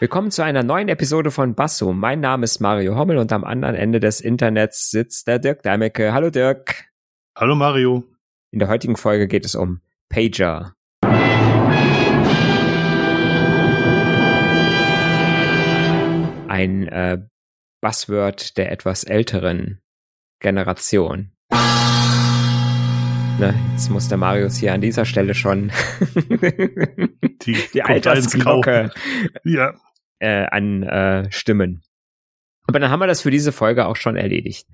Willkommen zu einer neuen Episode von Basso. Mein Name ist Mario Hommel und am anderen Ende des Internets sitzt der Dirk Deimecke. Hallo Dirk. Hallo Mario. In der heutigen Folge geht es um Pager. Ein äh, Buzzword der etwas älteren Generation. Na, jetzt muss der Marius hier an dieser Stelle schon Die, die Altersglocke Ja, äh, an äh, Stimmen. Aber dann haben wir das für diese Folge auch schon erledigt.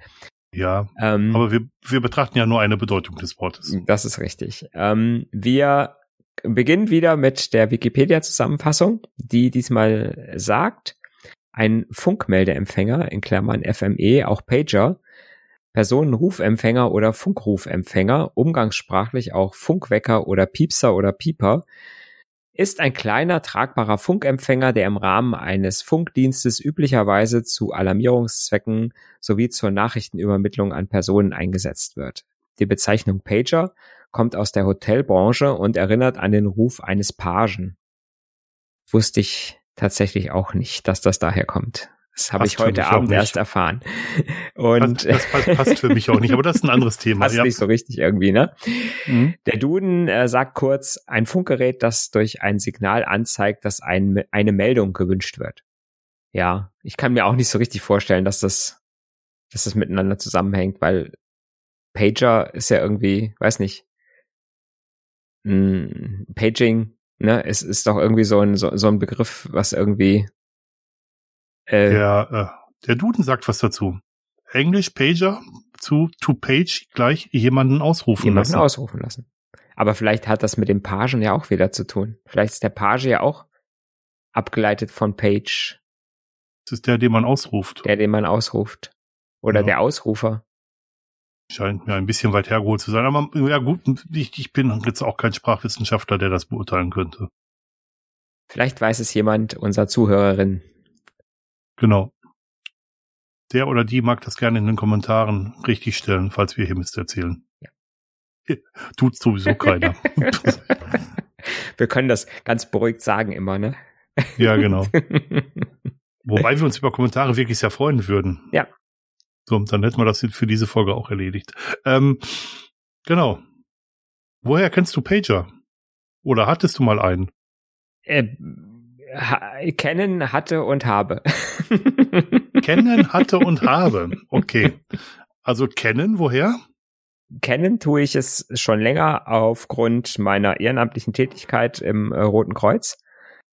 ja. Ähm, Aber wir, wir betrachten ja nur eine Bedeutung des Wortes. das ist richtig. Ähm, wir beginnen wieder mit der Wikipedia-Zusammenfassung, die diesmal sagt, ein Funkmeldeempfänger, in Klammern FME, auch Pager, Personenrufempfänger oder Funkrufempfänger, umgangssprachlich auch Funkwecker oder Piepser oder Pieper, ist ein kleiner tragbarer Funkempfänger, der im Rahmen eines Funkdienstes üblicherweise zu Alarmierungszwecken sowie zur Nachrichtenübermittlung an Personen eingesetzt wird. Die Bezeichnung Pager kommt aus der Hotelbranche und erinnert an den Ruf eines Pagen. Wusste ich tatsächlich auch nicht, dass das daher kommt. Das habe ich heute Abend erst erfahren. Und das passt, passt für mich auch nicht, aber das ist ein anderes Thema. passt Ja. nicht so richtig irgendwie, ne? Mhm. Der Duden äh, sagt kurz, ein Funkgerät, das durch ein Signal anzeigt, dass ein, eine Meldung gewünscht wird. Ja, ich kann mir auch nicht so richtig vorstellen, dass das, dass das miteinander zusammenhängt, weil Pager ist ja irgendwie, weiß nicht, mh, Paging, ne, es ist doch irgendwie so ein, so, so ein Begriff, was irgendwie, äh, Der, äh, der Duden sagt was dazu. Englisch Pager zu to page gleich jemanden ausrufen jemanden lassen. ausrufen lassen. Aber vielleicht hat das mit dem Pagen ja auch wieder zu tun. Vielleicht ist der Page ja auch abgeleitet von Page, Das ist der, den man ausruft. der, den man ausruft. Oder Ja. der Ausrufer. Scheint mir ein bisschen weit hergeholt zu sein. Aber ja gut, ich, ich bin jetzt auch kein Sprachwissenschaftler, der das beurteilen könnte. Vielleicht weiß es jemand, unser Zuhörerin. Genau. Der oder die mag das gerne in den Kommentaren richtig stellen, falls wir hier Mist erzählen. Ja. Tut sowieso keiner. Wir können das ganz beruhigt sagen immer, ne? ja, genau. Wobei wir uns über Kommentare wirklich sehr freuen würden. Ja. So, dann hätten wir das für diese Folge auch erledigt. Ähm, genau. Woher kennst du Pager? Oder hattest du mal einen? äh, ha kennen, hatte und habe. Kennen, hatte und habe. Okay. Also kennen, woher? Kennen tue ich es schon länger aufgrund meiner ehrenamtlichen Tätigkeit im äh, Roten Kreuz.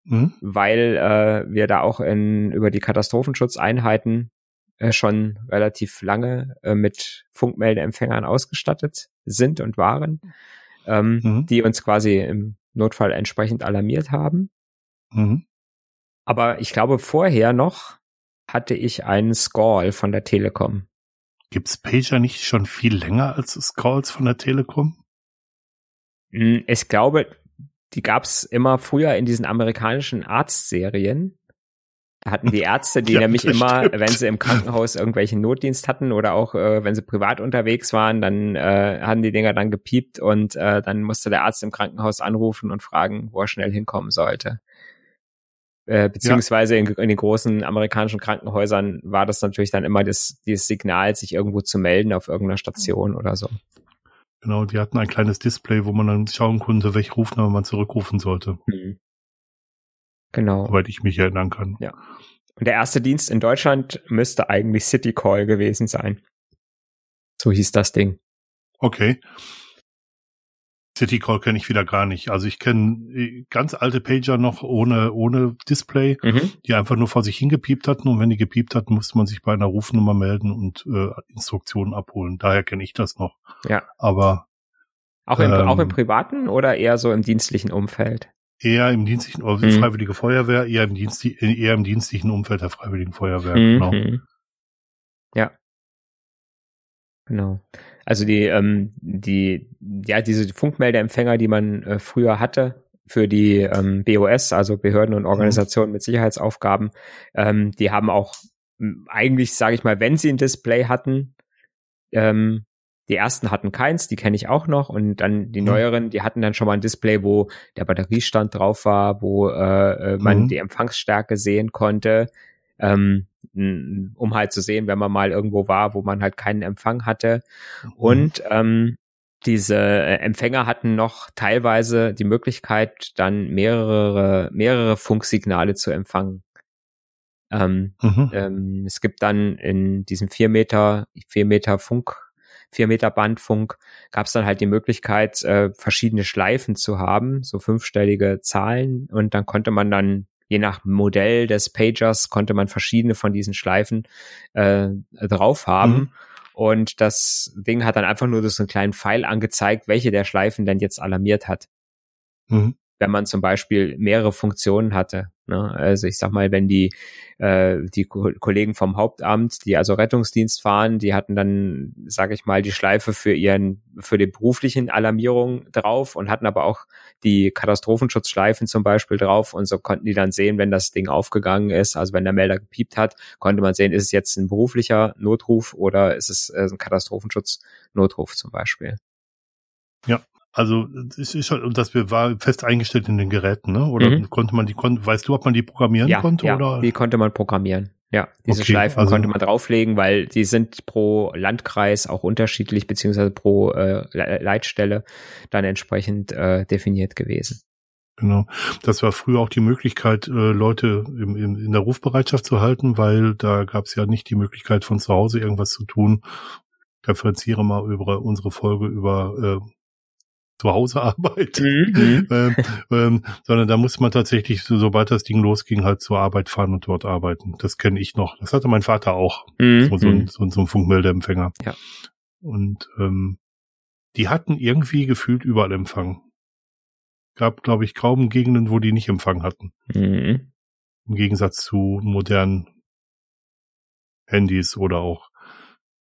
Hm? weil äh, wir da auch in, über die Katastrophenschutzeinheiten äh, schon relativ lange äh, mit Funkmeldeempfängern ausgestattet sind und waren, ähm, Mhm. die uns quasi im Notfall entsprechend alarmiert haben. Mhm. Aber ich glaube, vorher noch hatte ich einen Scall von der Telekom. Gibt's Pager nicht schon viel länger als Scalls von der Telekom? Hm, Ich glaube, die gab's immer früher in diesen amerikanischen Arztserien. Da hatten die Ärzte, die Ja, nämlich immer, stimmt. wenn sie im Krankenhaus irgendwelchen Notdienst hatten oder auch äh, wenn sie privat unterwegs waren, dann äh, haben die Dinger dann gepiept und äh, dann musste der Arzt im Krankenhaus anrufen und fragen, wo er schnell hinkommen sollte. Äh, beziehungsweise in, in den großen amerikanischen Krankenhäusern war das natürlich dann immer das, dieses Signal, sich irgendwo zu melden auf irgendeiner Station oder so. Genau, die hatten ein kleines Display, wo man dann schauen konnte, welche Rufnummer man zurückrufen sollte, Hm. Genau. soweit ich mich erinnern kann. Und der erste Dienst in Deutschland müsste eigentlich City Call gewesen sein. So hieß das Ding. Okay. City Call kenne ich wieder gar nicht. Also ich kenne ganz alte Pager noch ohne, ohne Display, Mhm. die einfach nur vor sich hingepiept hatten und wenn die gepiept hatten, musste man sich bei einer Rufnummer melden und äh, Instruktionen abholen. Daher kenne ich das noch. Ja. Aber Auch, im, Ähm. auch im privaten oder eher so im dienstlichen Umfeld? eher im dienstlichen, oder Mhm. Freiwillige Feuerwehr, eher im, Dienst, eher im dienstlichen Umfeld der Freiwilligen Feuerwehr. Genau. Mhm. Ja. Genau. Also die, ähm, die, ja, diese Funkmeldeempfänger, die man äh, früher hatte für die ähm, BOS, also Behörden und Organisationen mit Sicherheitsaufgaben, ähm, die haben auch eigentlich, sage ich mal, wenn sie ein Display hatten, ähm, die ersten hatten keins, die kenne ich auch noch und dann die neueren, die hatten dann schon mal ein Display, wo der Batteriestand drauf war, wo äh, äh man mhm. die Empfangsstärke sehen konnte, ähm, um halt zu sehen, wenn man mal irgendwo war, wo man halt keinen Empfang hatte. Mhm. Und ähm, diese äh, Empfänger hatten noch teilweise die Möglichkeit, dann mehrere, mehrere Funksignale zu empfangen. Ähm, mhm. ähm, es gibt dann in diesem vier Meter, vier Meter Funk, vier Meter Bandfunk, gab es dann halt die Möglichkeit, äh, verschiedene Schleifen zu haben, so fünfstellige Zahlen, und dann konnte man dann je nach Modell des Pagers konnte man verschiedene von diesen Schleifen äh, drauf haben. Mhm. Und das Ding hat dann einfach nur so einen kleinen Pfeil angezeigt, welche der Schleifen denn jetzt alarmiert hat. Mhm wenn man zum Beispiel mehrere Funktionen hatte. Ne? Also ich sag mal, wenn die äh, die Ko Kollegen vom Hauptamt, die also Rettungsdienst fahren, die hatten dann, sage ich mal, die Schleife für ihren für die beruflichen Alarmierung drauf und hatten aber auch die Katastrophenschutzschleifen zum Beispiel drauf und so konnten die dann sehen, wenn das Ding aufgegangen ist, also wenn der Melder gepiept hat, konnte man sehen, ist es jetzt ein beruflicher Notruf oder ist es äh, ein Katastrophenschutznotruf zum Beispiel. Ja, also es ist schon, und das war fest eingestellt in den Geräten, ne? Oder mhm. konnte man die, kon weißt du, ob man die programmieren ja, konnte? Ja, oder? die konnte man programmieren. Ja, diese okay, Schleifen also, konnte man drauflegen, weil die sind pro Landkreis auch unterschiedlich, beziehungsweise pro äh, Leitstelle dann entsprechend äh, definiert gewesen. Genau. Das war früher auch die Möglichkeit, äh, Leute im, im, in der Rufbereitschaft zu halten, weil da gab es ja nicht die Möglichkeit, von zu Hause irgendwas zu tun. Ich referenziere mal über unsere Folge über äh, zu Hause Arbeit, mhm. ähm, ähm, sondern da muss man tatsächlich, so, sobald das Ding losging, halt zur Arbeit fahren und dort arbeiten. Das kenne ich noch. Das hatte mein Vater auch, mhm. so, so, ein, so, so ein Funkmeldeempfänger. Ja. Und ähm, die hatten irgendwie gefühlt überall Empfang. Gab, glaube ich, kaum Gegenden, wo die nicht Empfang hatten. Mhm. Im Gegensatz zu modernen Handys oder auch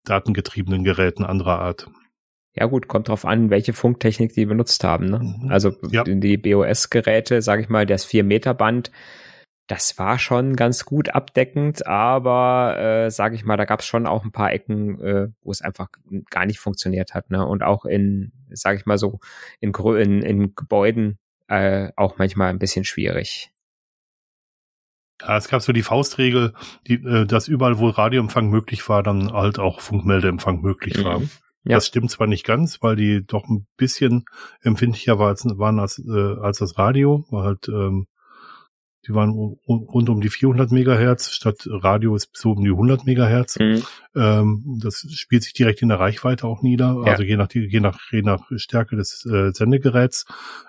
datengetriebenen Geräten anderer Art. Ja gut, kommt drauf an, welche Funktechnik die benutzt haben. Ne? Mhm. Also ja. die BOS-Geräte, sage ich mal, das 4-Meter-Band, das war schon ganz gut abdeckend, aber äh, sage ich mal, da gab es schon auch ein paar Ecken, äh, wo es einfach gar nicht funktioniert hat. Ne? Und auch in, sage ich mal so, in, in, in Gebäuden äh, auch manchmal ein bisschen schwierig. Ja, es gab so die Faustregel, die, äh, dass überall, wo Radioempfang möglich war, dann halt auch Funkmeldeempfang möglich mhm. war. Ja. Das stimmt zwar nicht ganz, weil die doch ein bisschen empfindlicher war als, waren als, äh, als das Radio, war halt, ähm, die waren rund um die 400 Megahertz, statt Radio ist so um die 100 Megahertz. Mhm. Ähm, das spielt sich direkt in der Reichweite auch nieder, ja. also je nach, je nach, je nach Stärke des äh, Sendegeräts.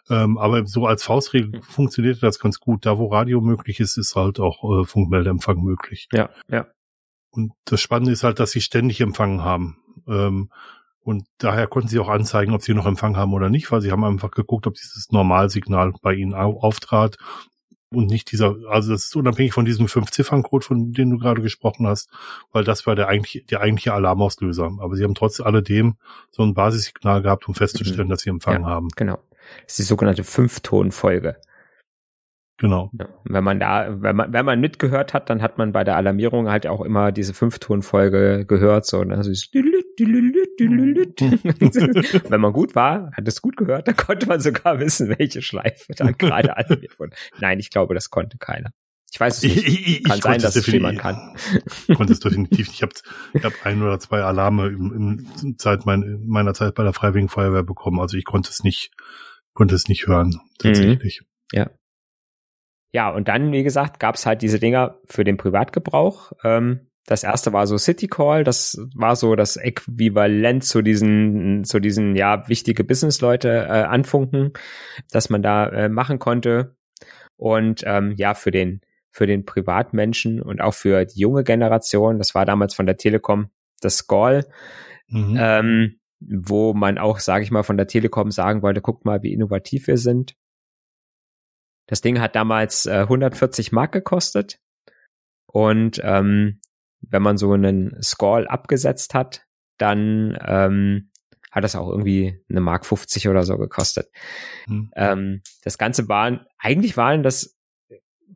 Ähm, aber so als Faustregel mhm. funktioniert das ganz gut. Da, wo Radio möglich ist, ist halt auch äh, Funkmeldeempfang möglich. Ja, ja. Und das Spannende ist halt, dass sie ständig empfangen haben. Ähm, und daher konnten sie auch anzeigen, ob sie noch Empfang haben oder nicht, weil sie haben einfach geguckt, ob dieses Normalsignal bei ihnen auftrat und nicht dieser, also das ist unabhängig von diesem Fünf-Ziffern-Code, von dem du gerade gesprochen hast, weil das war der eigentliche, der eigentliche Alarmauslöser. Aber sie haben trotz alledem so ein Basissignal gehabt, um festzustellen, mhm. dass sie Empfang ja, haben. Genau. Das ist die sogenannte Fünftonfolge. Genau. Ja, wenn man da, wenn man, wenn man mitgehört hat, dann hat man bei der Alarmierung halt auch immer diese Fünftonfolge gehört, so, ne? Also wenn man gut war, hat es gut gehört, dann konnte man sogar wissen, welche Schleife da gerade alarmiert wurde. Nein, ich glaube, das konnte keiner. Ich weiß es nicht. Ich, ich, kann ich sein, dass es jemand kann. Ich konnte es definitiv nicht. Ich habe ich hab ein oder zwei Alarme im, im Zeit mein, meiner Zeit bei der Freiwilligen Feuerwehr bekommen. Also ich konnte es nicht, konnte es nicht hören, tatsächlich. Mhm. Ja. Ja, und dann, wie gesagt, gab's halt diese Dinger für den Privatgebrauch. Ähm, das erste war so City Call, das war so das Äquivalent zu diesen, zu diesen, ja, wichtige Businessleute äh, anfunken, dass man da äh, machen konnte. Und ähm, ja, für den, für den Privatmenschen und auch für die junge Generation, das war damals von der Telekom das Scall, mhm. ähm, wo man auch, sage ich mal, von der Telekom sagen wollte, guckt mal, wie innovativ wir sind. Das Ding hat damals äh, 140 Mark gekostet. Und ähm, wenn man so einen Score abgesetzt hat, dann ähm, hat das auch irgendwie eine Mark 50 oder so gekostet. Hm. Ähm, das Ganze waren, eigentlich waren das,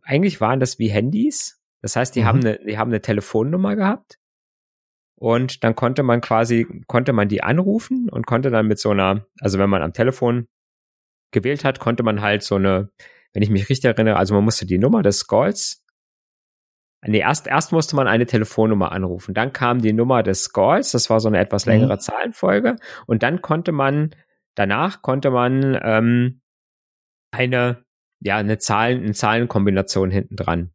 eigentlich waren das wie Handys. Das heißt, die mhm. haben eine, die haben eine Telefonnummer gehabt Und dann konnte man quasi, konnte man die anrufen und konnte dann mit so einer, also wenn man am Telefon gewählt hat, konnte man halt so eine, wenn ich mich richtig erinnere, also man musste die Nummer des Calls Nee, erst, erst musste man eine Telefonnummer anrufen. Dann kam die Nummer des Calls, das war so eine etwas längere mhm. Zahlenfolge. Und dann konnte man, danach konnte man ähm, eine, ja, eine Zahlen, eine Zahlenkombination hinten dran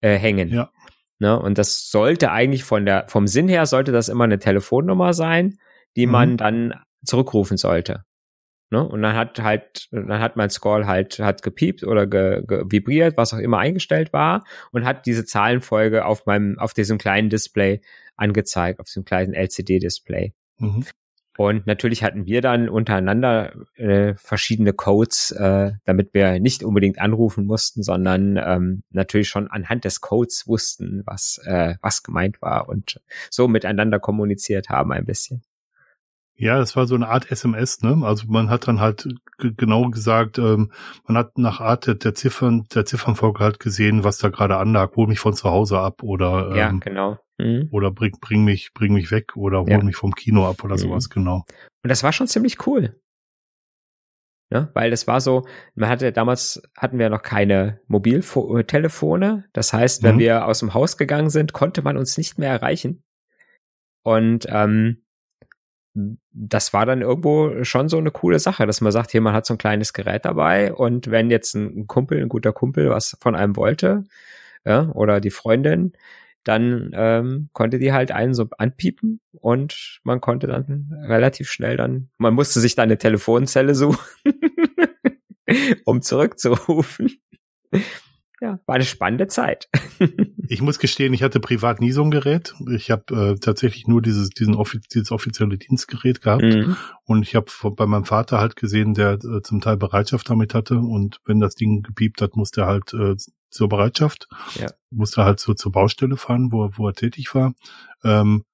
äh, hängen. Ja. Ne? Und das sollte eigentlich von der, vom Sinn her sollte das immer eine Telefonnummer sein, die mhm. man dann zurückrufen sollte. Ne? Und dann hat halt, dann hat mein Scroll halt, hat gepiept oder ge, ge, vibriert, was auch immer eingestellt war und hat diese Zahlenfolge auf meinem, auf diesem kleinen Display angezeigt, auf diesem kleinen LCD-Display. Mhm. Und natürlich hatten wir dann untereinander äh, verschiedene Codes, äh, damit wir nicht unbedingt anrufen mussten, sondern ähm, natürlich schon anhand des Codes wussten, was, äh, was gemeint war und so miteinander kommuniziert haben ein bisschen. Ja, das war so eine Art SMS, ne? Also man hat dann halt genau gesagt, ähm, man hat nach Art der, der Ziffern, der Ziffernfolge halt gesehen, was da gerade anlag, hol mich von zu Hause ab oder ähm, ja, genau. Mhm. oder bring, bring mich, bring mich weg oder hol ja. mich vom Kino ab oder mhm. sowas, genau. Und das war schon ziemlich cool. Ja, weil das war so, man hatte damals hatten wir noch keine Mobiltelefone. Das heißt, wenn mhm. wir aus dem Haus gegangen sind, konnte man uns nicht mehr erreichen. Und ähm, das war dann irgendwo schon so eine coole Sache, dass man sagt, hier, man hat so ein kleines Gerät dabei und wenn jetzt ein Kumpel, ein guter Kumpel was von einem wollte, ja, oder die Freundin, dann ähm, konnte die halt einen so anpiepen und man konnte dann relativ schnell dann, man musste sich dann eine Telefonzelle suchen, um zurückzurufen ja, war eine spannende Zeit. ich muss gestehen, ich hatte privat nie so ein Gerät. Ich habe äh, tatsächlich nur dieses, diesen offiz dieses offizielle Dienstgerät gehabt. Mhm. Und ich habe bei meinem Vater halt gesehen, der äh, zum Teil Bereitschaft damit hatte. Und wenn das Ding gepiept hat, musste er halt äh, zur Bereitschaft. Ja. Musste halt so zur Baustelle fahren, wo, wo er tätig war. Ähm,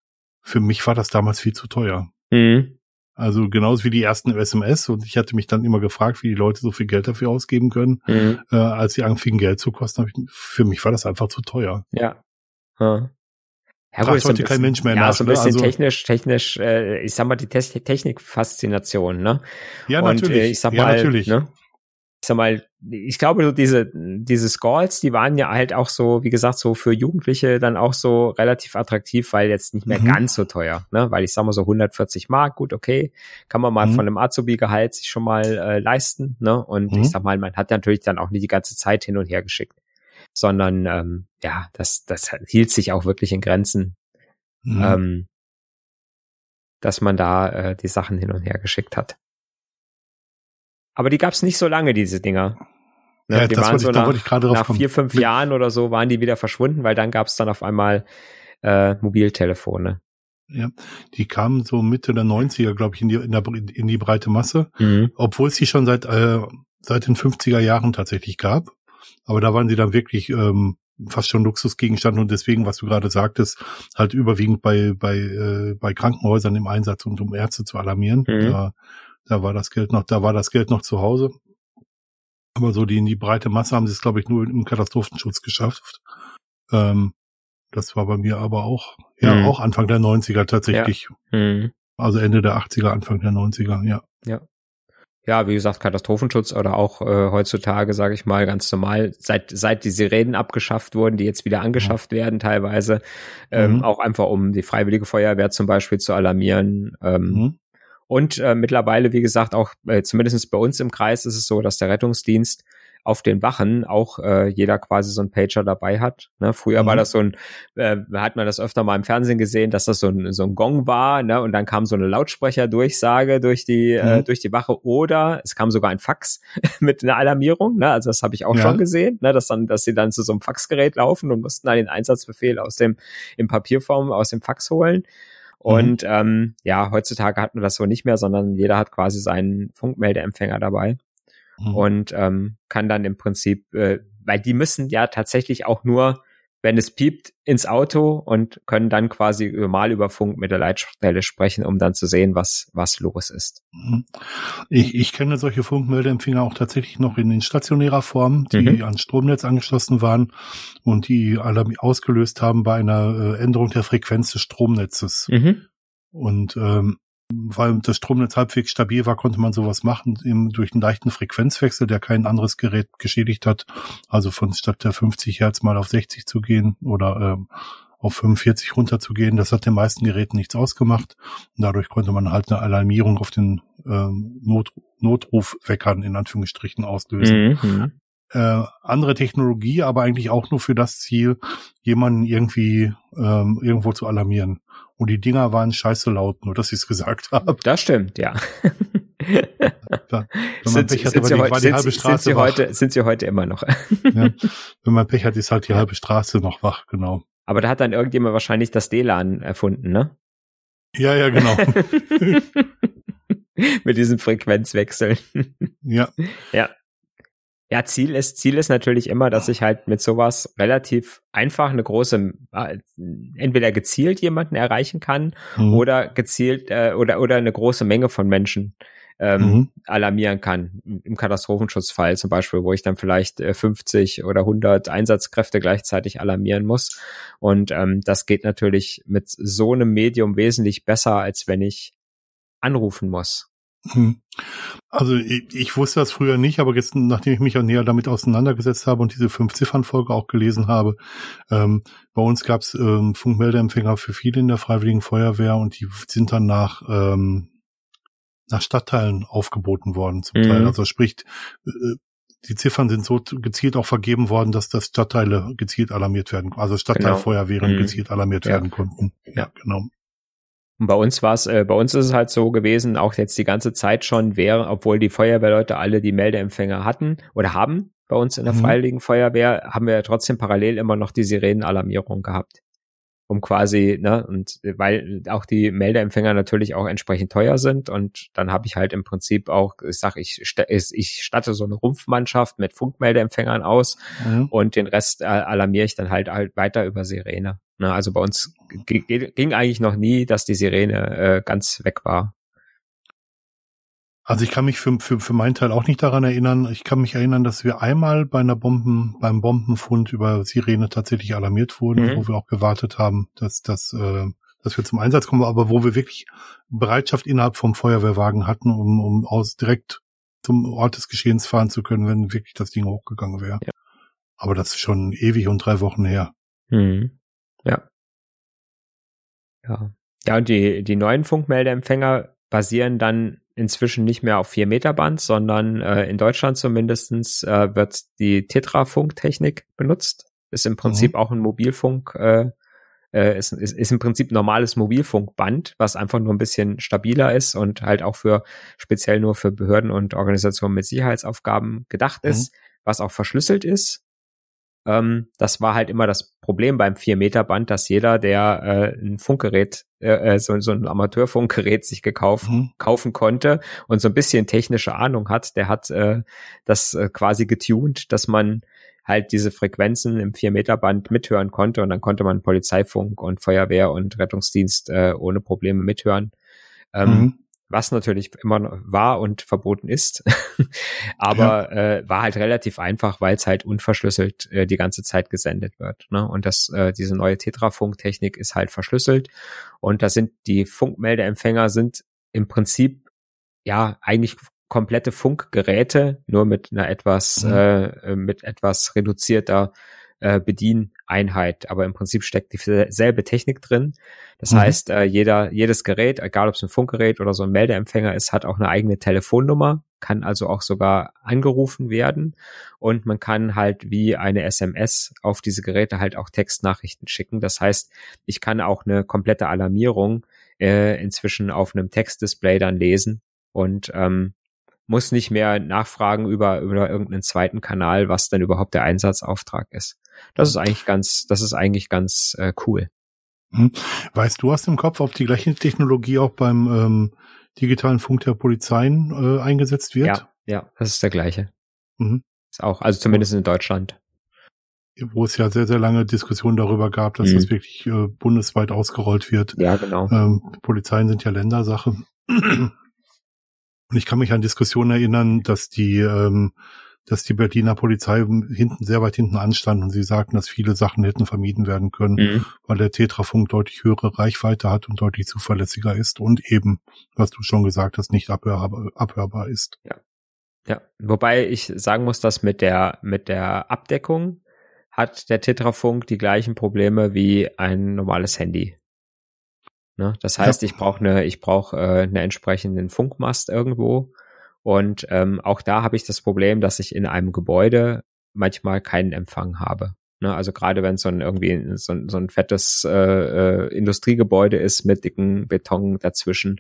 für mich war das damals viel zu teuer. Mhm. Also genauso wie die ersten SMS. Und ich hatte mich dann immer gefragt, wie die Leute so viel Geld dafür ausgeben können. Mhm. Äh, als sie anfingen, Geld zu kosten, ich, für mich war das einfach zu teuer. Ja. Ja. Ja, Fragt heute kein Mensch mehr ja, nach. so ein bisschen ne? also, technisch, technisch, äh, ich sag mal, die Technikfaszination, ne? Ja, Und, natürlich. Äh, ich sag mal, ja, natürlich. Ne? ich sag mal, ich glaube, so diese, diese Scalls, die waren ja halt auch so, wie gesagt, so für Jugendliche dann auch so relativ attraktiv, weil jetzt nicht mehr mhm. ganz so teuer, ne? Weil ich sag mal so 140 Mark, gut, okay, kann man mal mhm. von einem Azubi-Gehalt sich schon mal äh, leisten, ne? Und mhm. ich sag mal, man hat natürlich dann auch nicht die ganze Zeit hin und her geschickt, sondern ähm, ja, das, das hielt sich auch wirklich in Grenzen, mhm. ähm, dass man da äh, die Sachen hin und her geschickt hat. Aber die gab es nicht so lange, diese Dinger. Ne, ja, die waren so ich, nach, nach vier, fünf Jahren oder so waren die wieder verschwunden, weil dann gab es dann auf einmal äh, Mobiltelefone. Ja, die kamen so Mitte der 90er, glaube ich, in die, in, der, in die breite Masse, mhm. obwohl es sie schon seit, äh, seit den 50er Jahren tatsächlich gab. Aber da waren sie dann wirklich ähm, fast schon Luxusgegenstand und deswegen, was du gerade sagtest, halt überwiegend bei, bei, äh, bei Krankenhäusern im Einsatz und um Ärzte zu alarmieren. Mhm. Da da war das Geld noch, da war das Geld noch zu Hause. Aber so die in die breite Masse haben sie es, glaube ich, nur im Katastrophenschutz geschafft. Ähm, das war bei mir aber auch, ja, mhm. auch Anfang der 90er tatsächlich. Ja. Mhm. Also Ende der 80er, Anfang der 90er, ja. Ja. Ja, wie gesagt, Katastrophenschutz oder auch äh, heutzutage, sage ich mal, ganz normal, seit seit die Sirenen abgeschafft wurden, die jetzt wieder angeschafft mhm. werden teilweise, ähm, mhm. auch einfach um die Freiwillige Feuerwehr zum Beispiel zu alarmieren. Ähm, mhm. Und äh, mittlerweile, wie gesagt, auch äh, zumindest bei uns im Kreis ist es so, dass der Rettungsdienst auf den Wachen auch äh, jeder quasi so ein Pager dabei hat. Ne? Früher mhm. war das so ein, äh, hat man das öfter mal im Fernsehen gesehen, dass das so ein, so ein Gong war, ne? Und dann kam so eine Lautsprecherdurchsage durch die, äh, mhm. äh, durch die Wache oder es kam sogar ein Fax mit einer Alarmierung, ne? Also das habe ich auch ja. schon gesehen, ne? Dass dann, dass sie dann zu so einem Faxgerät laufen und mussten dann den Einsatzbefehl aus dem in Papierform aus dem Fax holen. Mhm. Und mhm. ähm, ja, heutzutage hat man das so nicht mehr, sondern jeder hat quasi seinen Funkmeldeempfänger dabei mhm. und ähm, kann dann im Prinzip, äh, weil die müssen ja tatsächlich auch nur wenn es piept, ins Auto und können dann quasi normal über Funk mit der Leitstelle sprechen, um dann zu sehen, was, was los ist. Mhm. Ich, ich kenne solche Funkmeldeempfänger auch tatsächlich noch in den stationärer Form, die mhm. an Stromnetz angeschlossen waren und die alle ausgelöst haben bei einer äh, Änderung der Frequenz des Stromnetzes. Mhm. Und ähm, weil das Stromnetz halbwegs stabil war, konnte man sowas machen, eben durch einen leichten Frequenzwechsel, der kein anderes Gerät geschädigt hat. Also von statt der 50 Hertz mal auf 60 zu gehen oder ähm, auf 45 runterzugehen. Das hat den meisten Geräten nichts ausgemacht. Und dadurch konnte man halt eine Alarmierung auf den ähm, Not Notrufweckern in Anführungsstrichen auslösen. Mhm. Äh, andere Technologie, aber eigentlich auch nur für das Ziel, jemanden irgendwie ähm, irgendwo zu alarmieren. Und die Dinger waren scheiße laut, nur dass ich es gesagt habe. Das stimmt, ja. wenn man Pech hat, war die halbe Straße sind sie, heute, sind sie heute immer noch. ja, wenn man Pech hat, ist halt die halbe Straße noch wach, genau. Aber da hat dann irgendjemand wahrscheinlich das DLAN erfunden, ne? Ja, ja, genau. Mit diesem Frequenzwechsel. ja. Ja. Ja, Ziel ist, Ziel ist natürlich immer, dass ich halt mit sowas relativ einfach eine große, äh, entweder gezielt jemanden erreichen kann mhm. oder gezielt äh, oder oder eine große Menge von Menschen ähm, mhm. alarmieren kann. Im Katastrophenschutzfall zum Beispiel, wo ich dann vielleicht äh, 50 oder 100 Einsatzkräfte gleichzeitig alarmieren muss. Und ähm, das geht natürlich mit so einem Medium wesentlich besser, als wenn ich anrufen muss. Hm. Also ich, ich, wusste das früher nicht, aber jetzt, nachdem ich mich auch näher damit auseinandergesetzt habe und diese Fünf-Ziffern-Folge auch gelesen habe, ähm, bei uns gab es ähm, Funkmeldeempfänger für viele in der Freiwilligen Feuerwehr und die sind dann nach, ähm, nach Stadtteilen aufgeboten worden zum mhm. Teil. Also sprich, äh, die Ziffern sind so gezielt auch vergeben worden, dass das Stadtteile gezielt alarmiert werden, also Stadtteilfeuerwehren genau. mhm. gezielt alarmiert ja. werden konnten. Ja, genau. Und bei uns war es, äh, bei uns ist es halt so gewesen, auch jetzt die ganze Zeit schon, wäre, obwohl die Feuerwehrleute alle die Meldeempfänger hatten oder haben bei uns in der mhm. Freiwilligen Feuerwehr, haben wir ja trotzdem parallel immer noch die Sirenenalarmierung gehabt um quasi, ne, und weil auch die Meldeempfänger natürlich auch entsprechend teuer sind und dann habe ich halt im Prinzip auch, ich sag, ich, ich statte so eine Rumpfmannschaft mit Funkmeldeempfängern aus mhm. und den Rest äh, alarmiere ich dann halt, halt weiter über Sirene. Ne, also bei uns ging eigentlich noch nie, dass die Sirene äh, ganz weg war. Also ich kann mich für, für, für meinen Teil auch nicht daran erinnern. Ich kann mich erinnern, dass wir einmal bei einer Bomben, beim Bombenfund über Sirene tatsächlich alarmiert wurden, mhm. wo wir auch gewartet haben, dass, dass, äh, dass wir zum Einsatz kommen, aber wo wir wirklich Bereitschaft innerhalb vom Feuerwehrwagen hatten, um, um aus direkt zum Ort des Geschehens fahren zu können, wenn wirklich das Ding hochgegangen wäre. Ja. Aber das ist schon ewig und drei Wochen her. Mhm. Ja. Ja. Ja, und die, die neuen Funkmeldeempfänger basieren dann inzwischen nicht mehr auf 4 Meter Band, sondern äh, in Deutschland zumindestens äh, wird die Tetra-Funk-Technik benutzt. Ist im Prinzip mhm. auch ein Mobilfunk, äh, äh, ist, ist, ist im Prinzip normales Mobilfunkband, was einfach nur ein bisschen stabiler ist und halt auch für speziell nur für Behörden und Organisationen mit Sicherheitsaufgaben gedacht mhm. ist, was auch verschlüsselt ist ähm, das war halt immer das Problem beim 4-Meter-Band, dass jeder, der äh, ein Funkgerät, äh, äh, so, so ein Amateurfunkgerät sich gekauft, mhm. kaufen konnte und so ein bisschen technische Ahnung hat, der hat äh, das äh, quasi getuned, dass man halt diese Frequenzen im 4-Meter-Band mithören konnte und dann konnte man Polizeifunk und Feuerwehr und Rettungsdienst äh, ohne Probleme mithören. Ähm, mhm was natürlich immer noch war und verboten ist. Aber ja. äh, war halt relativ einfach, weil es halt unverschlüsselt äh, die ganze Zeit gesendet wird. Ne? Und das, äh, diese neue Tetrafunk-Technik ist halt verschlüsselt. Und da sind die Funkmeldeempfänger sind im Prinzip ja eigentlich komplette Funkgeräte, nur mit einer etwas, mhm. äh, mit etwas reduzierter äh, Bedieneinheit, aber im Prinzip steckt dieselbe Technik drin. Das mhm. heißt, äh, jeder, jedes Gerät, egal ob es ein Funkgerät oder so ein Meldeempfänger ist, hat auch eine eigene Telefonnummer, kann also auch sogar angerufen werden und man kann halt wie eine SMS auf diese Geräte halt auch Textnachrichten schicken. Das heißt, ich kann auch eine komplette Alarmierung äh, inzwischen auf einem Textdisplay dann lesen und ähm, muss nicht mehr nachfragen über, über irgendeinen zweiten Kanal, was denn überhaupt der Einsatzauftrag ist. Das ist eigentlich ganz, das ist eigentlich ganz äh, cool. Hm. Weißt du hast im Kopf, ob die gleiche Technologie auch beim ähm, digitalen Funk der Polizeien äh, eingesetzt wird? Ja, ja, das ist der gleiche. Mhm. Ist auch, also zumindest in Deutschland. wo es ja sehr, sehr lange Diskussionen darüber gab, dass mhm. das wirklich äh, bundesweit ausgerollt wird. Ja, genau. Ähm, Polizeien sind ja Ländersache. Und ich kann mich an Diskussionen erinnern, dass die, ähm, dass die Berliner Polizei hinten, sehr weit hinten anstand und sie sagten, dass viele Sachen hätten vermieden werden können, mhm. weil der Tetrafunk deutlich höhere Reichweite hat und deutlich zuverlässiger ist und eben, was du schon gesagt hast, nicht abhörbar, abhörbar ist. Ja. Ja, wobei ich sagen muss, dass mit der, mit der Abdeckung hat der Tetrafunk die gleichen Probleme wie ein normales Handy. Ne? Das heißt, ja. ich brauche eine, ich brauche äh, eine entsprechenden Funkmast irgendwo. Und ähm, auch da habe ich das Problem, dass ich in einem Gebäude manchmal keinen Empfang habe. Ne, also gerade wenn so ein irgendwie so ein, so ein fettes äh, äh, Industriegebäude ist mit dicken Beton dazwischen,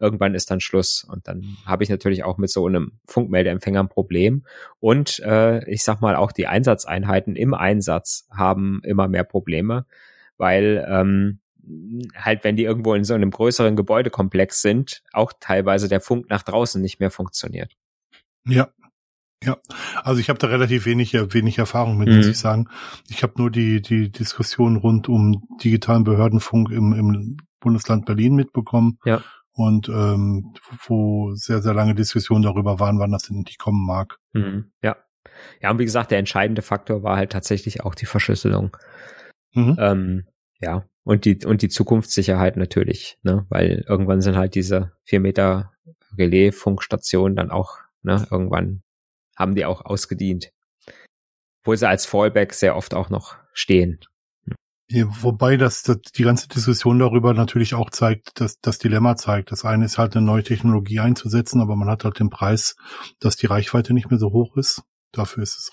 irgendwann ist dann Schluss. Und dann habe ich natürlich auch mit so einem Funkmeldeempfänger ein Problem. Und äh, ich sag mal, auch die Einsatzeinheiten im Einsatz haben immer mehr Probleme, weil ähm, halt, wenn die irgendwo in so einem größeren Gebäudekomplex sind, auch teilweise der Funk nach draußen nicht mehr funktioniert. Ja, ja, also ich habe da relativ wenig, wenig Erfahrung mit, mhm. muss ich sagen. Ich habe nur die, die Diskussion rund um digitalen Behördenfunk im, im Bundesland Berlin mitbekommen. Ja. Und ähm, wo sehr, sehr lange Diskussionen darüber waren, wann das denn endlich kommen mag. Mhm. Ja. Ja, und wie gesagt, der entscheidende Faktor war halt tatsächlich auch die Verschlüsselung. Mhm. Ähm, ja, und die, und die Zukunftssicherheit natürlich, ne, weil irgendwann sind halt diese vier Meter Relais-Funkstationen dann auch, ne, irgendwann haben die auch ausgedient. Obwohl sie als Fallback sehr oft auch noch stehen. Ja, wobei das, das die ganze Diskussion darüber natürlich auch zeigt, dass das Dilemma zeigt. Das eine ist halt eine neue Technologie einzusetzen, aber man hat halt den Preis, dass die Reichweite nicht mehr so hoch ist. Dafür ist es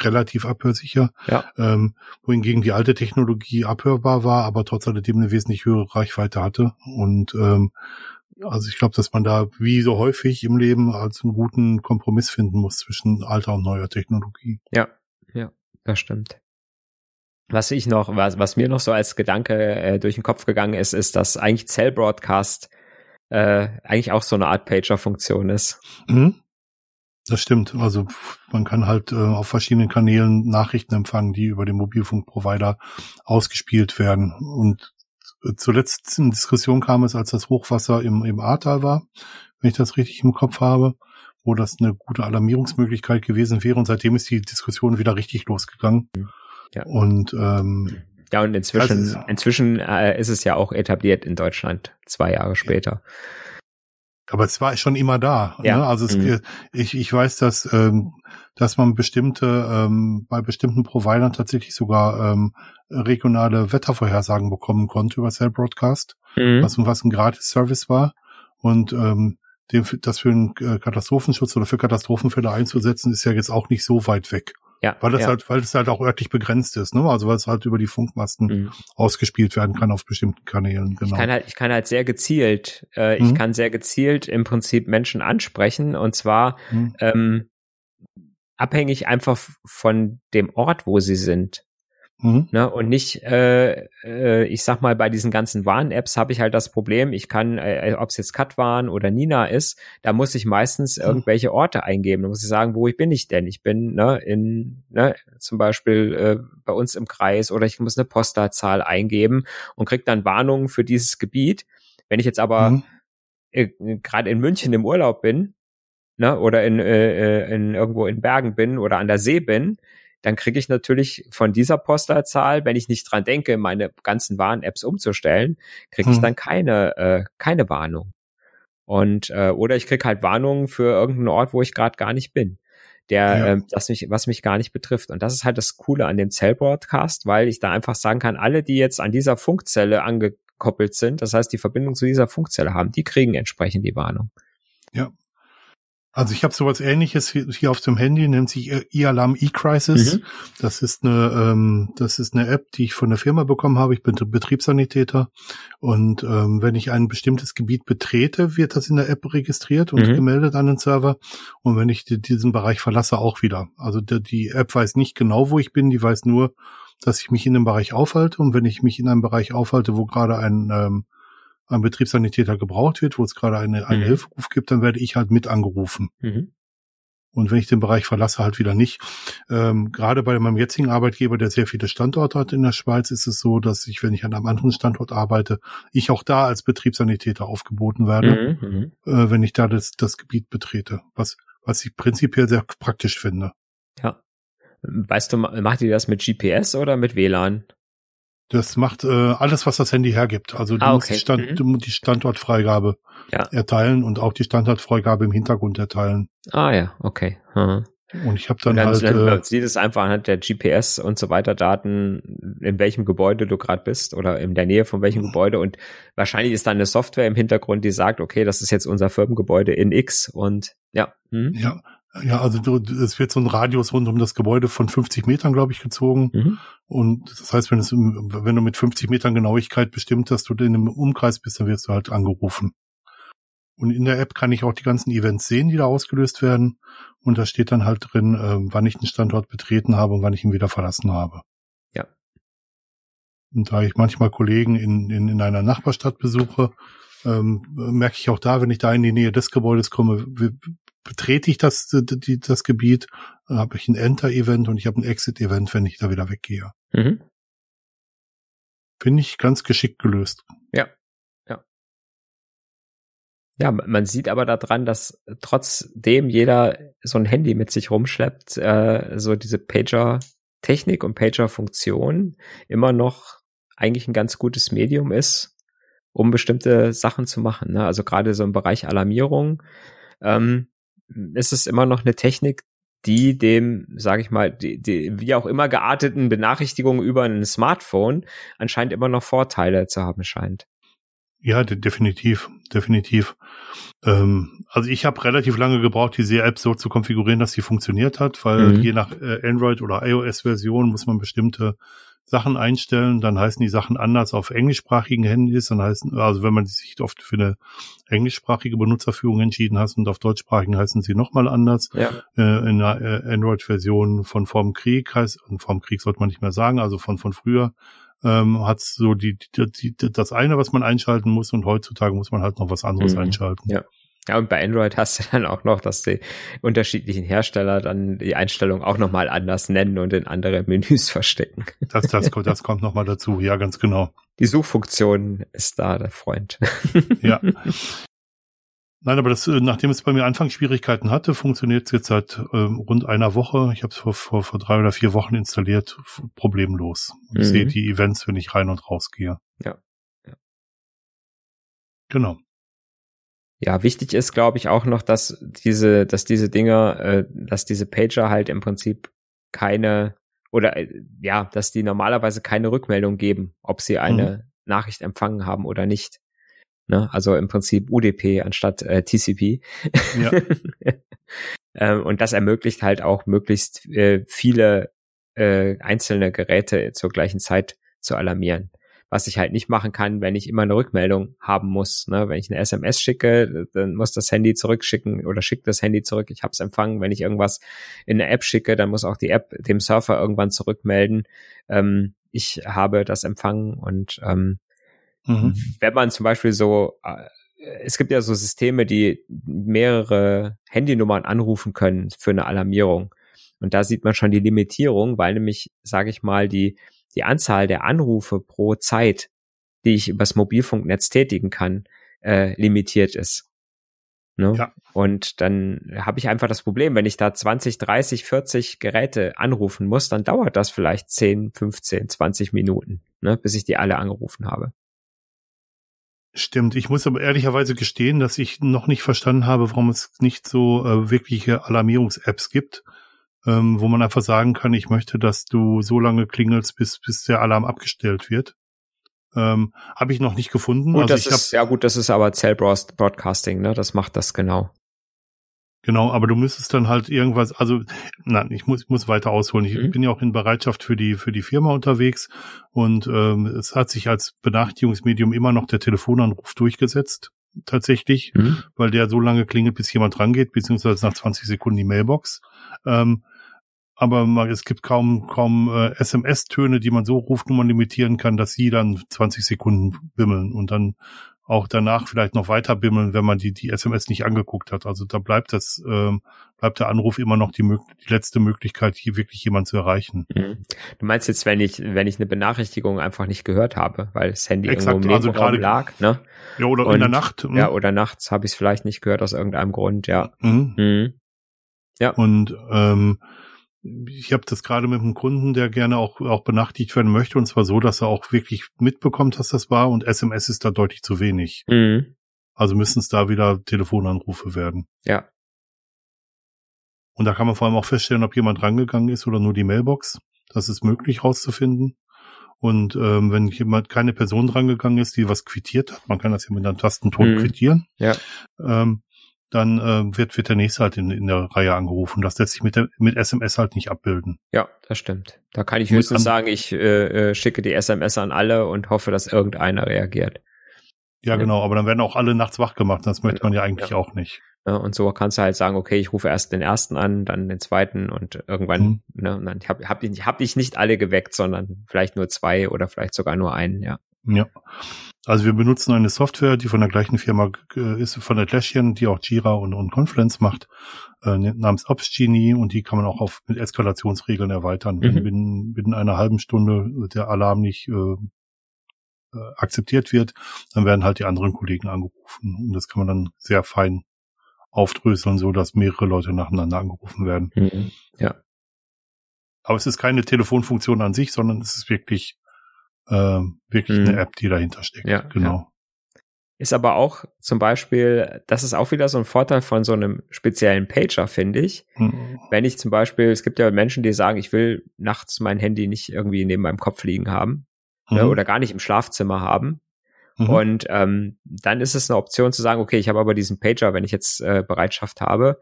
relativ abhörsicher. Ja. Ähm, wohingegen die alte Technologie abhörbar war, aber trotz alledem eine wesentlich höhere Reichweite hatte. Und ähm, also ich glaube, dass man da wie so häufig im Leben als einen guten Kompromiss finden muss zwischen alter und neuer Technologie. Ja, ja, das stimmt. Was ich noch, was, was mir noch so als Gedanke äh, durch den Kopf gegangen ist, ist, dass eigentlich Cell Broadcast äh, eigentlich auch so eine Art Pager-Funktion ist. Mhm. Das stimmt. Also man kann halt äh, auf verschiedenen Kanälen Nachrichten empfangen, die über den Mobilfunkprovider ausgespielt werden. Und zuletzt in Diskussion kam es, als das Hochwasser im, im Ahrtal war, wenn ich das richtig im Kopf habe, wo das eine gute Alarmierungsmöglichkeit gewesen wäre. Und seitdem ist die Diskussion wieder richtig losgegangen. Ja. Und ähm, ja, und inzwischen, ist, inzwischen äh, ist es ja auch etabliert in Deutschland, zwei Jahre später. Aber es war schon immer da. Ja. Ne? Also es, mhm. ich, ich weiß, dass, ähm, dass man bestimmte, ähm, bei bestimmten Providern tatsächlich sogar ähm, regionale Wettervorhersagen bekommen konnte über Cell Broadcast, mhm. was, was ein Gratis-Service war. Und ähm, den, das für einen äh, Katastrophenschutz oder für Katastrophenfälle einzusetzen, ist ja jetzt auch nicht so weit weg. Ja, weil das ja. halt, weil es halt auch örtlich begrenzt ist, ne? Also weil es halt über die Funkmasten mhm. ausgespielt werden kann auf bestimmten Kanälen. Genau. Ich kann halt, ich kann halt sehr gezielt, äh, mhm. ich kann sehr gezielt im Prinzip Menschen ansprechen und zwar mhm. ähm, abhängig einfach von dem Ort, wo sie sind. Mhm. Ne, und nicht, äh, äh, ich sag mal, bei diesen ganzen Warn-Apps habe ich halt das Problem, ich kann, äh, ob es jetzt Katwan oder Nina ist, da muss ich meistens mhm. irgendwelche Orte eingeben. Da muss ich sagen, wo ich bin ich denn? Ich bin ne, in, ne, zum Beispiel äh, bei uns im Kreis oder ich muss eine Postleitzahl eingeben und krieg dann Warnungen für dieses Gebiet. Wenn ich jetzt aber mhm. äh, gerade in München im Urlaub bin, ne, oder in, äh, äh in irgendwo in Bergen bin oder an der See bin, dann kriege ich natürlich von dieser Postleitzahl, wenn ich nicht dran denke, meine ganzen Warn-Apps umzustellen, kriege ich hm. dann keine, äh, keine Warnung. Und äh, oder ich krieg halt Warnungen für irgendeinen Ort, wo ich gerade gar nicht bin, der ja. äh, das mich, was mich gar nicht betrifft. Und das ist halt das Coole an dem Cell-Broadcast, weil ich da einfach sagen kann, alle, die jetzt an dieser Funkzelle angekoppelt sind, das heißt, die Verbindung zu dieser Funkzelle haben, die kriegen entsprechend die Warnung. Ja, also ich habe sowas ähnliches hier auf dem Handy, nennt sich E-Alarm E-Crisis. Mhm. Das ist eine, ähm, das ist eine App, die ich von der Firma bekommen habe. Ich bin Betriebssanitäter und ähm, wenn ich ein bestimmtes Gebiet betrete, wird das in der App registriert und mhm. gemeldet an den Server. Und wenn ich diesen Bereich verlasse, auch wieder. Also die, die App weiß nicht genau, wo ich bin, die weiß nur, dass ich mich in einem Bereich aufhalte. Und wenn ich mich in einem Bereich aufhalte, wo gerade ein ähm, ein Betriebssanitäter gebraucht wird, wo es gerade eine, eine mhm. Hilferuf gibt, dann werde ich halt mit angerufen. Mhm. Und wenn ich den Bereich verlasse, halt wieder nicht. Ähm, gerade bei meinem jetzigen Arbeitgeber, der sehr viele Standorte hat in der Schweiz, ist es so, dass ich, wenn ich an einem anderen Standort arbeite, ich auch da als Betriebssanitäter aufgeboten werde, mhm, mhm. äh, wenn ich da das, das Gebiet betrete. Was, was ich prinzipiell sehr praktisch finde. Ja. Weißt du, macht ihr das mit GPS oder mit WLAN? Das macht äh, alles, was das Handy hergibt. Also du ah, okay. musst die, Stand, mhm. die Standortfreigabe ja. erteilen und auch die Standortfreigabe im Hintergrund erteilen. Ah ja, okay. Mhm. Und ich habe dann, dann halt. Dann äh, sieht es einfach anhand der GPS und so weiter Daten, in welchem Gebäude du gerade bist oder in der Nähe von welchem Gebäude. Und wahrscheinlich ist dann eine Software im Hintergrund, die sagt, okay, das ist jetzt unser Firmengebäude in X und ja. Hm? Ja, ja, also du, es wird so ein Radius rund um das Gebäude von 50 Metern, glaube ich, gezogen. Mhm. Und das heißt, wenn es, wenn du mit 50 Metern Genauigkeit bestimmt, dass du in einem Umkreis bist, dann wirst du halt angerufen. Und in der App kann ich auch die ganzen Events sehen, die da ausgelöst werden. Und da steht dann halt drin, äh, wann ich den Standort betreten habe und wann ich ihn wieder verlassen habe. Ja. Und da ich manchmal Kollegen in, in, in einer Nachbarstadt besuche, ähm, merke ich auch da, wenn ich da in die Nähe des Gebäudes komme, betrete ich das, die, das Gebiet, dann habe ich ein Enter-Event und ich habe ein Exit-Event, wenn ich da wieder weggehe. Mhm. Finde ich ganz geschickt gelöst. Ja, ja. Ja, man sieht aber daran, dass trotzdem jeder so ein Handy mit sich rumschleppt, äh, so diese Pager-Technik und Pager-Funktion immer noch eigentlich ein ganz gutes Medium ist, um bestimmte Sachen zu machen. Ne? Also gerade so im Bereich Alarmierung ähm, ist es immer noch eine Technik, die dem, sage ich mal, die, die, wie auch immer gearteten Benachrichtigungen über ein Smartphone anscheinend immer noch Vorteile zu haben scheint. Ja, de definitiv, definitiv. Ähm, also ich habe relativ lange gebraucht, diese App so zu konfigurieren, dass sie funktioniert hat, weil mhm. je nach äh, Android oder iOS-Version muss man bestimmte Sachen einstellen, dann heißen die Sachen anders auf englischsprachigen Handys, dann heißen, also wenn man sich oft für eine englischsprachige Benutzerführung entschieden hat und auf deutschsprachigen heißen sie nochmal anders. Ja. Äh, in der äh, Android-Version von vorm Krieg heißt, vorm Krieg sollte man nicht mehr sagen, also von, von früher, ähm, hat so die, die, die, das eine, was man einschalten muss und heutzutage muss man halt noch was anderes mhm. einschalten. Ja. Ja, und bei Android hast du dann auch noch, dass die unterschiedlichen Hersteller dann die Einstellung auch nochmal anders nennen und in andere Menüs verstecken. Das, das, das kommt nochmal dazu, ja, ganz genau. Die Suchfunktion ist da der Freund. Ja. Nein, aber das, äh, nachdem es bei mir Anfangsschwierigkeiten hatte, funktioniert es jetzt seit ähm, rund einer Woche. Ich habe es vor, vor, vor drei oder vier Wochen installiert, problemlos. Ich mhm. sehe die Events, wenn ich rein und raus gehe. Ja. ja. Genau. Ja, wichtig ist, glaube ich, auch noch, dass diese, dass diese Dinger, äh, dass diese Pager halt im Prinzip keine oder äh, ja, dass die normalerweise keine Rückmeldung geben, ob sie eine mhm. Nachricht empfangen haben oder nicht. Ne? Also im Prinzip UDP anstatt äh, TCP. Ja. ähm, und das ermöglicht halt auch möglichst äh, viele äh, einzelne Geräte zur gleichen Zeit zu alarmieren was ich halt nicht machen kann, wenn ich immer eine Rückmeldung haben muss. Ne? Wenn ich eine SMS schicke, dann muss das Handy zurückschicken oder schickt das Handy zurück, ich habe es empfangen. Wenn ich irgendwas in eine App schicke, dann muss auch die App dem Surfer irgendwann zurückmelden, ähm, ich habe das empfangen und ähm, mhm. wenn man zum Beispiel so äh, es gibt ja so Systeme, die mehrere Handynummern anrufen können für eine Alarmierung. Und da sieht man schon die Limitierung, weil nämlich, sage ich mal, die die Anzahl der Anrufe pro Zeit, die ich übers Mobilfunknetz tätigen kann, äh, limitiert ist. Ne? Ja. Und dann habe ich einfach das Problem, wenn ich da 20, 30, 40 Geräte anrufen muss, dann dauert das vielleicht 10, 15, 20 Minuten, ne, bis ich die alle angerufen habe. Stimmt, ich muss aber ehrlicherweise gestehen, dass ich noch nicht verstanden habe, warum es nicht so äh, wirkliche Alarmierungs-Apps gibt, ähm, wo man einfach sagen kann, ich möchte, dass du so lange klingelst, bis, bis der Alarm abgestellt wird. Ähm, Habe ich noch nicht gefunden. Gut, also das ist, ja gut, das ist aber Cell Broadcasting, ne? Das macht das genau. Genau, aber du müsstest dann halt irgendwas, also nein, ich muss, ich muss weiter ausholen. Ich mhm. bin ja auch in Bereitschaft für die für die Firma unterwegs und ähm, es hat sich als Benachrichtigungsmedium immer noch der Telefonanruf durchgesetzt, tatsächlich, mhm. weil der so lange klingelt, bis jemand rangeht, beziehungsweise nach 20 Sekunden die Mailbox. Ähm, aber es gibt kaum kaum äh, SMS-Töne, die man so Rufnummern limitieren kann, dass sie dann 20 Sekunden bimmeln und dann auch danach vielleicht noch weiter bimmeln, wenn man die, die SMS nicht angeguckt hat. Also da bleibt das, ähm, bleibt der Anruf immer noch die, die letzte Möglichkeit, hier wirklich jemand zu erreichen. Mhm. Du meinst jetzt, wenn ich, wenn ich eine Benachrichtigung einfach nicht gehört habe, weil das Handy Exakt, irgendwo im also gerade lag, ne? Ja, oder Und, in der Nacht. Mh. Ja, oder nachts habe ich es vielleicht nicht gehört aus irgendeinem Grund, ja. Mhm. Mhm. Ja. Und ähm, ich habe das gerade mit einem Kunden, der gerne auch, auch benachrichtigt werden möchte, und zwar so, dass er auch wirklich mitbekommt, dass das war, und SMS ist da deutlich zu wenig. Mhm. Also müssen es da wieder Telefonanrufe werden. Ja. Und da kann man vor allem auch feststellen, ob jemand rangegangen ist oder nur die Mailbox. Das ist möglich rauszufinden. Und ähm, wenn jemand keine Person rangegangen ist, die was quittiert hat, man kann das ja mit einem Tastenton mhm. quittieren, ja. ähm, dann äh, wird, wird der nächste halt in, in der Reihe angerufen. Das lässt sich mit, der, mit SMS halt nicht abbilden. Ja, das stimmt. Da kann ich höchstens sagen, ich äh, äh, schicke die SMS an alle und hoffe, dass irgendeiner reagiert. Ja, genau, aber dann werden auch alle nachts wach gemacht. Das möchte man ja eigentlich ja. auch nicht. Ja, und so kannst du halt sagen, okay, ich rufe erst den ersten an, dann den zweiten und irgendwann, mhm. ne, und dann habe hab ich, hab ich nicht alle geweckt, sondern vielleicht nur zwei oder vielleicht sogar nur einen, ja. Ja. Also wir benutzen eine Software, die von der gleichen Firma äh, ist, von Atlassian, die auch Jira und, und Confluence macht, äh, namens OpsGenie und die kann man auch auf mit Eskalationsregeln erweitern. Mhm. Wenn binnen, binnen einer halben Stunde der Alarm nicht äh, äh, akzeptiert wird, dann werden halt die anderen Kollegen angerufen. Und das kann man dann sehr fein aufdröseln, so dass mehrere Leute nacheinander angerufen werden. Mhm. Ja. Aber es ist keine Telefonfunktion an sich, sondern es ist wirklich äh, wirklich mhm. eine App, die dahinter steckt. Ja, genau. Ja. Ist aber auch zum Beispiel, das ist auch wieder so ein Vorteil von so einem speziellen Pager, finde ich. Mhm. Wenn ich zum Beispiel, es gibt ja Menschen, die sagen, ich will nachts mein Handy nicht irgendwie neben meinem Kopf liegen haben ne, mhm. oder gar nicht im Schlafzimmer haben. Mhm. Und ähm, dann ist es eine Option zu sagen, okay, ich habe aber diesen Pager, wenn ich jetzt äh, Bereitschaft habe,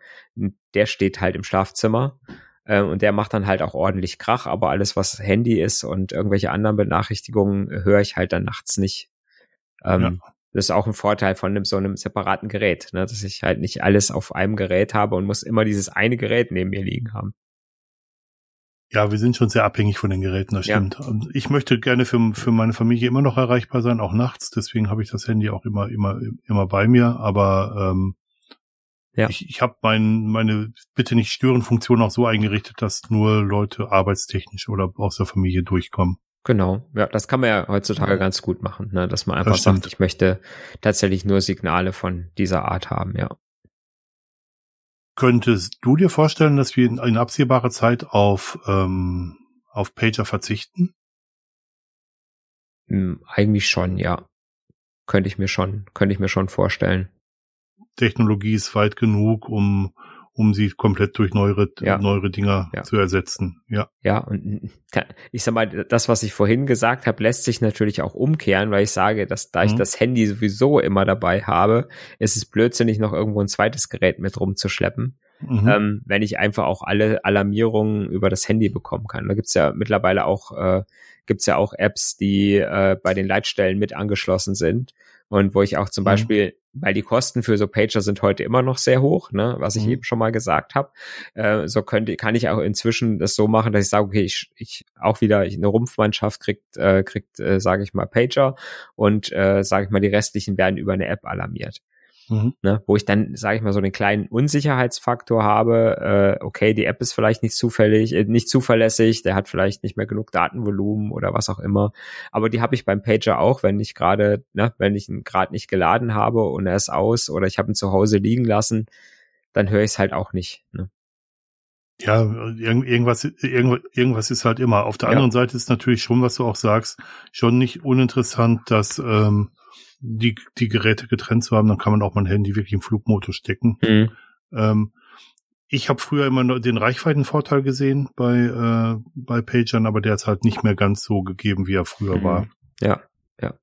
der steht halt im Schlafzimmer äh, und der macht dann halt auch ordentlich Krach, aber alles, was Handy ist und irgendwelche anderen Benachrichtigungen, äh, höre ich halt dann nachts nicht. Ähm, ja. Das ist auch ein Vorteil von einem, so einem separaten Gerät, ne? dass ich halt nicht alles auf einem Gerät habe und muss immer dieses eine Gerät neben mir liegen haben. Ja, wir sind schon sehr abhängig von den Geräten, das stimmt. Ja. Und ich möchte gerne für, für meine Familie immer noch erreichbar sein, auch nachts. Deswegen habe ich das Handy auch immer, immer, immer bei mir. Aber ähm, ja. Ich, ich habe mein, meine Bitte nicht stören Funktion auch so eingerichtet, dass nur Leute arbeitstechnisch oder aus der Familie durchkommen. Genau, ja, das kann man ja heutzutage ganz gut machen, ne? dass man einfach sagt, ich möchte tatsächlich nur Signale von dieser Art haben, ja. Könntest du dir vorstellen, dass wir in, in absehbarer Zeit auf, ähm, auf Pager verzichten? Hm, eigentlich schon, ja. Könnte ich mir schon, könnte ich mir schon vorstellen. Technologie ist weit genug, um um sie komplett durch neuere, ja. neuere Dinger ja. zu ersetzen. Ja. Ja, und ich sag mal, das, was ich vorhin gesagt habe, lässt sich natürlich auch umkehren, weil ich sage, dass da ich mhm. das Handy sowieso immer dabei habe, ist es blödsinnig, noch irgendwo ein zweites Gerät mit rumzuschleppen. Mhm. Ähm, wenn ich einfach auch alle Alarmierungen über das Handy bekommen kann. Da gibt's ja mittlerweile auch, äh, gibt's ja auch Apps, die äh, bei den Leitstellen mit angeschlossen sind und wo ich auch zum mhm. Beispiel, weil die Kosten für so Pager sind heute immer noch sehr hoch, ne, was ich mhm. eben schon mal gesagt habe, äh, so könnte, kann ich auch inzwischen das so machen, dass ich sage, okay, ich, ich auch wieder eine Rumpfmannschaft kriegt, äh, kriegt, äh, sage ich mal, Pager und äh, sage ich mal, die restlichen werden über eine App alarmiert. Mhm. Ne, wo ich dann, sage ich mal, so den kleinen Unsicherheitsfaktor habe, äh, okay, die App ist vielleicht nicht zufällig, äh, nicht zuverlässig, der hat vielleicht nicht mehr genug Datenvolumen oder was auch immer. Aber die habe ich beim Pager auch, wenn ich gerade, ne, wenn ich ihn gerade nicht geladen habe und er ist aus oder ich habe ihn zu Hause liegen lassen, dann höre ich es halt auch nicht. Ne? Ja, irgendwas, irgendwas ist halt immer. Auf der ja. anderen Seite ist natürlich schon, was du auch sagst, schon nicht uninteressant, dass ähm, die, die Geräte getrennt zu haben, dann kann man auch mein Handy wirklich im Flugmodus stecken. Mhm. Ähm, ich habe früher immer den Reichweitenvorteil gesehen bei, äh, bei Pagern, aber der ist halt nicht mehr ganz so gegeben, wie er früher mhm. war. Ja, ja.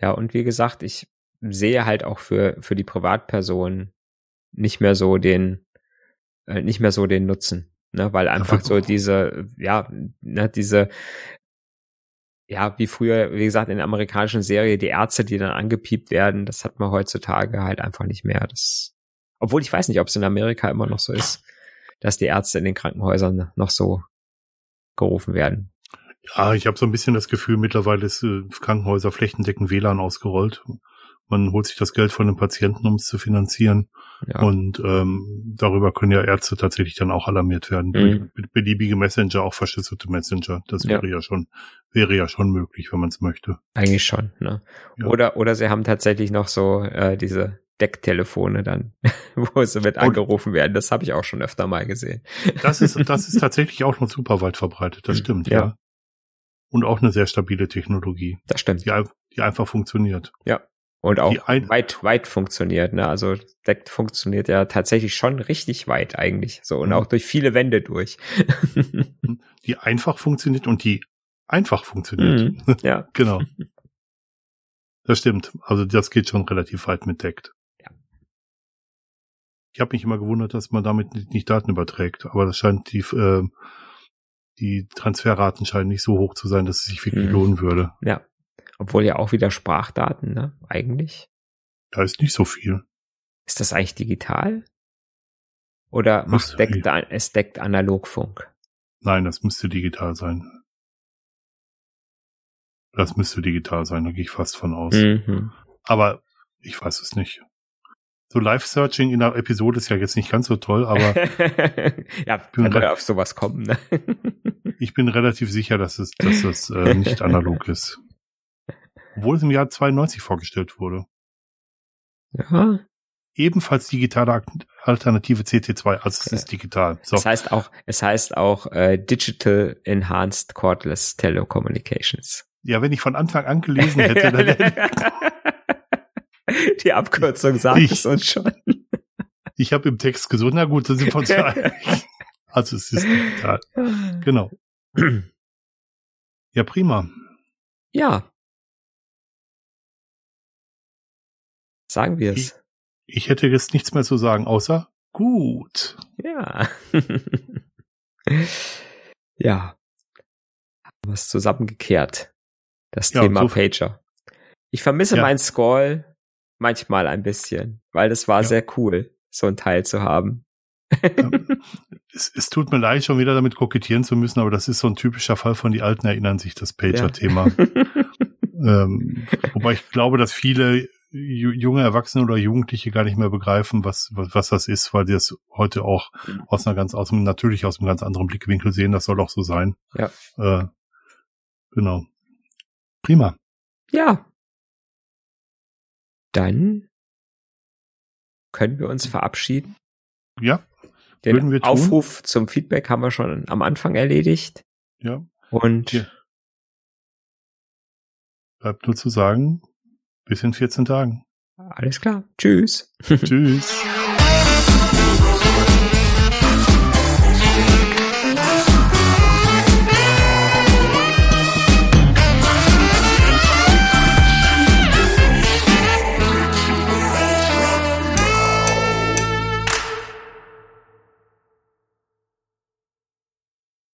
Ja, und wie gesagt, ich sehe halt auch für, für die Privatpersonen nicht mehr so den, äh, nicht mehr so den Nutzen. Ne, weil einfach so diese, ja, ne, diese ja, wie früher, wie gesagt, in der amerikanischen Serie, die Ärzte, die dann angepiept werden, das hat man heutzutage halt einfach nicht mehr. Das, obwohl ich weiß nicht, ob es in Amerika immer noch so ist, dass die Ärzte in den Krankenhäusern noch so gerufen werden. Ja, ich habe so ein bisschen das Gefühl, mittlerweile ist äh, Krankenhäuser flächendeckend WLAN ausgerollt. Man holt sich das Geld von den Patienten, um es zu finanzieren. Ja. Und ähm, darüber können ja Ärzte tatsächlich dann auch alarmiert werden. Mhm. Beliebige Messenger, auch verschlüsselte Messenger. Das wäre ja, ja schon, wäre ja schon möglich, wenn man es möchte. Eigentlich schon, ne? Ja. Oder, oder sie haben tatsächlich noch so äh, diese Decktelefone dann, wo sie mit angerufen werden. Das habe ich auch schon öfter mal gesehen. Das ist, das ist tatsächlich auch noch super weit verbreitet. Das stimmt, ja. ja. Und auch eine sehr stabile Technologie. Das stimmt. Die, die einfach funktioniert. Ja. Und auch weit, weit funktioniert, ne? Also Deck funktioniert ja tatsächlich schon richtig weit eigentlich. So und mhm. auch durch viele Wände durch. die einfach funktioniert und die einfach funktioniert. Mhm, ja. genau. Das stimmt. Also das geht schon relativ weit mit Deckt. Ja. Ich habe mich immer gewundert, dass man damit nicht Daten überträgt, aber das scheint die äh, die Transferraten scheinen nicht so hoch zu sein, dass es sich wirklich mhm. lohnen würde. Ja. Obwohl ja auch wieder Sprachdaten, ne? Eigentlich. Da ist nicht so viel. Ist das eigentlich digital? Oder macht deckt, es deckt Analogfunk? Nein, das müsste digital sein. Das müsste digital sein, da gehe ich fast von aus. Mhm. Aber ich weiß es nicht. So Live-Searching in der Episode ist ja jetzt nicht ganz so toll, aber ja, kann ja auf sowas kommen. Ne? ich bin relativ sicher, dass es, dass es äh, nicht analog ist. Obwohl es im Jahr 92 vorgestellt wurde. Ja. Ebenfalls digitale Alternative CT2, also es ist digital. So. Es heißt auch, es heißt auch äh, Digital Enhanced Cordless Telecommunications. Ja, wenn ich von Anfang an gelesen hätte, dann Die Abkürzung sagt ich, es uns schon. Ich habe im Text gesucht, na gut, dann sind wir uns einig. Also es ist digital. Genau. Ja, prima. Ja. Sagen wir es. Ich, ich hätte jetzt nichts mehr zu sagen, außer gut. Ja. ja. Haben wir es zusammengekehrt. Das ja, Thema so Pager. Ich vermisse ja. meinen Scroll manchmal ein bisschen, weil das war ja. sehr cool, so ein Teil zu haben. es, es, tut mir leid, schon wieder damit kokettieren zu müssen, aber das ist so ein typischer Fall von die Alten erinnern sich, das Pager-Thema. ähm, wobei ich glaube, dass viele junge Erwachsene oder Jugendliche gar nicht mehr begreifen, was, was, was das ist, weil die das heute auch mhm. aus einer ganz, aus einem, natürlich aus einem ganz anderen Blickwinkel sehen. Das soll auch so sein. Ja. Äh, genau. Prima. Ja. Dann können wir uns verabschieden. Ja. Den Aufruf zum Feedback haben wir schon am Anfang erledigt. Ja. Und ja. bleibt nur zu sagen, bis in 14 Tagen. Alles klar. Tschüss. Tschüss.